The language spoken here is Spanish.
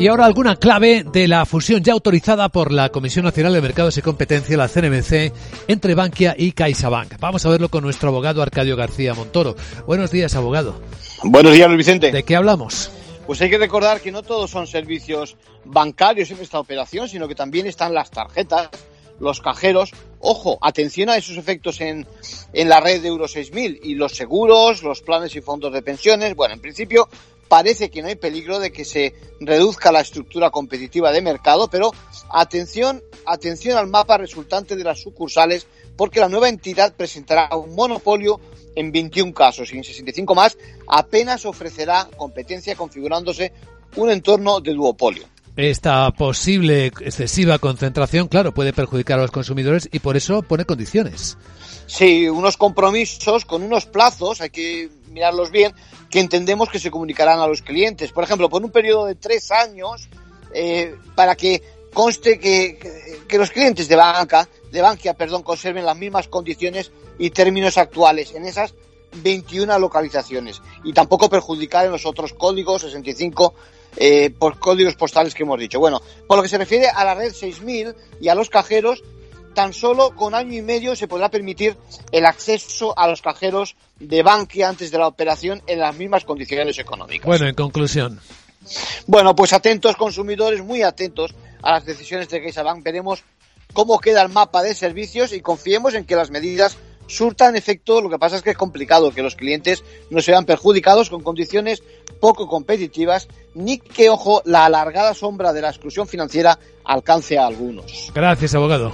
Y ahora alguna clave de la fusión ya autorizada por la Comisión Nacional de Mercados y Competencia, la CNMC, entre Bankia y CaixaBank. Vamos a verlo con nuestro abogado Arcadio García Montoro. Buenos días, abogado. Buenos días, Luis Vicente. ¿De qué hablamos? Pues hay que recordar que no todos son servicios bancarios en esta operación, sino que también están las tarjetas, los cajeros. Ojo, atención a esos efectos en, en la red de Euro 6000 y los seguros, los planes y fondos de pensiones. Bueno, en principio parece que no hay peligro de que se reduzca la estructura competitiva de mercado, pero atención, atención al mapa resultante de las sucursales, porque la nueva entidad presentará un monopolio en 21 casos y en 65 más apenas ofrecerá competencia configurándose un entorno de duopolio. Esta posible excesiva concentración, claro, puede perjudicar a los consumidores y por eso pone condiciones. Sí, unos compromisos con unos plazos, hay que mirarlos bien, que entendemos que se comunicarán a los clientes. Por ejemplo, por un periodo de tres años, eh, para que conste que, que, los clientes de banca, de Bankia, perdón, conserven las mismas condiciones y términos actuales en esas 21 localizaciones y tampoco perjudicar en los otros códigos 65 eh, por códigos postales que hemos dicho. Bueno, por lo que se refiere a la red 6000 y a los cajeros, tan solo con año y medio se podrá permitir el acceso a los cajeros de Bankia antes de la operación en las mismas condiciones económicas. Bueno, en conclusión. Bueno, pues atentos consumidores, muy atentos a las decisiones de CaixaBank. Veremos cómo queda el mapa de servicios y confiemos en que las medidas surtan efecto. Lo que pasa es que es complicado que los clientes no se vean perjudicados con condiciones poco competitivas, ni que, ojo, la alargada sombra de la exclusión financiera alcance a algunos. Gracias, abogado.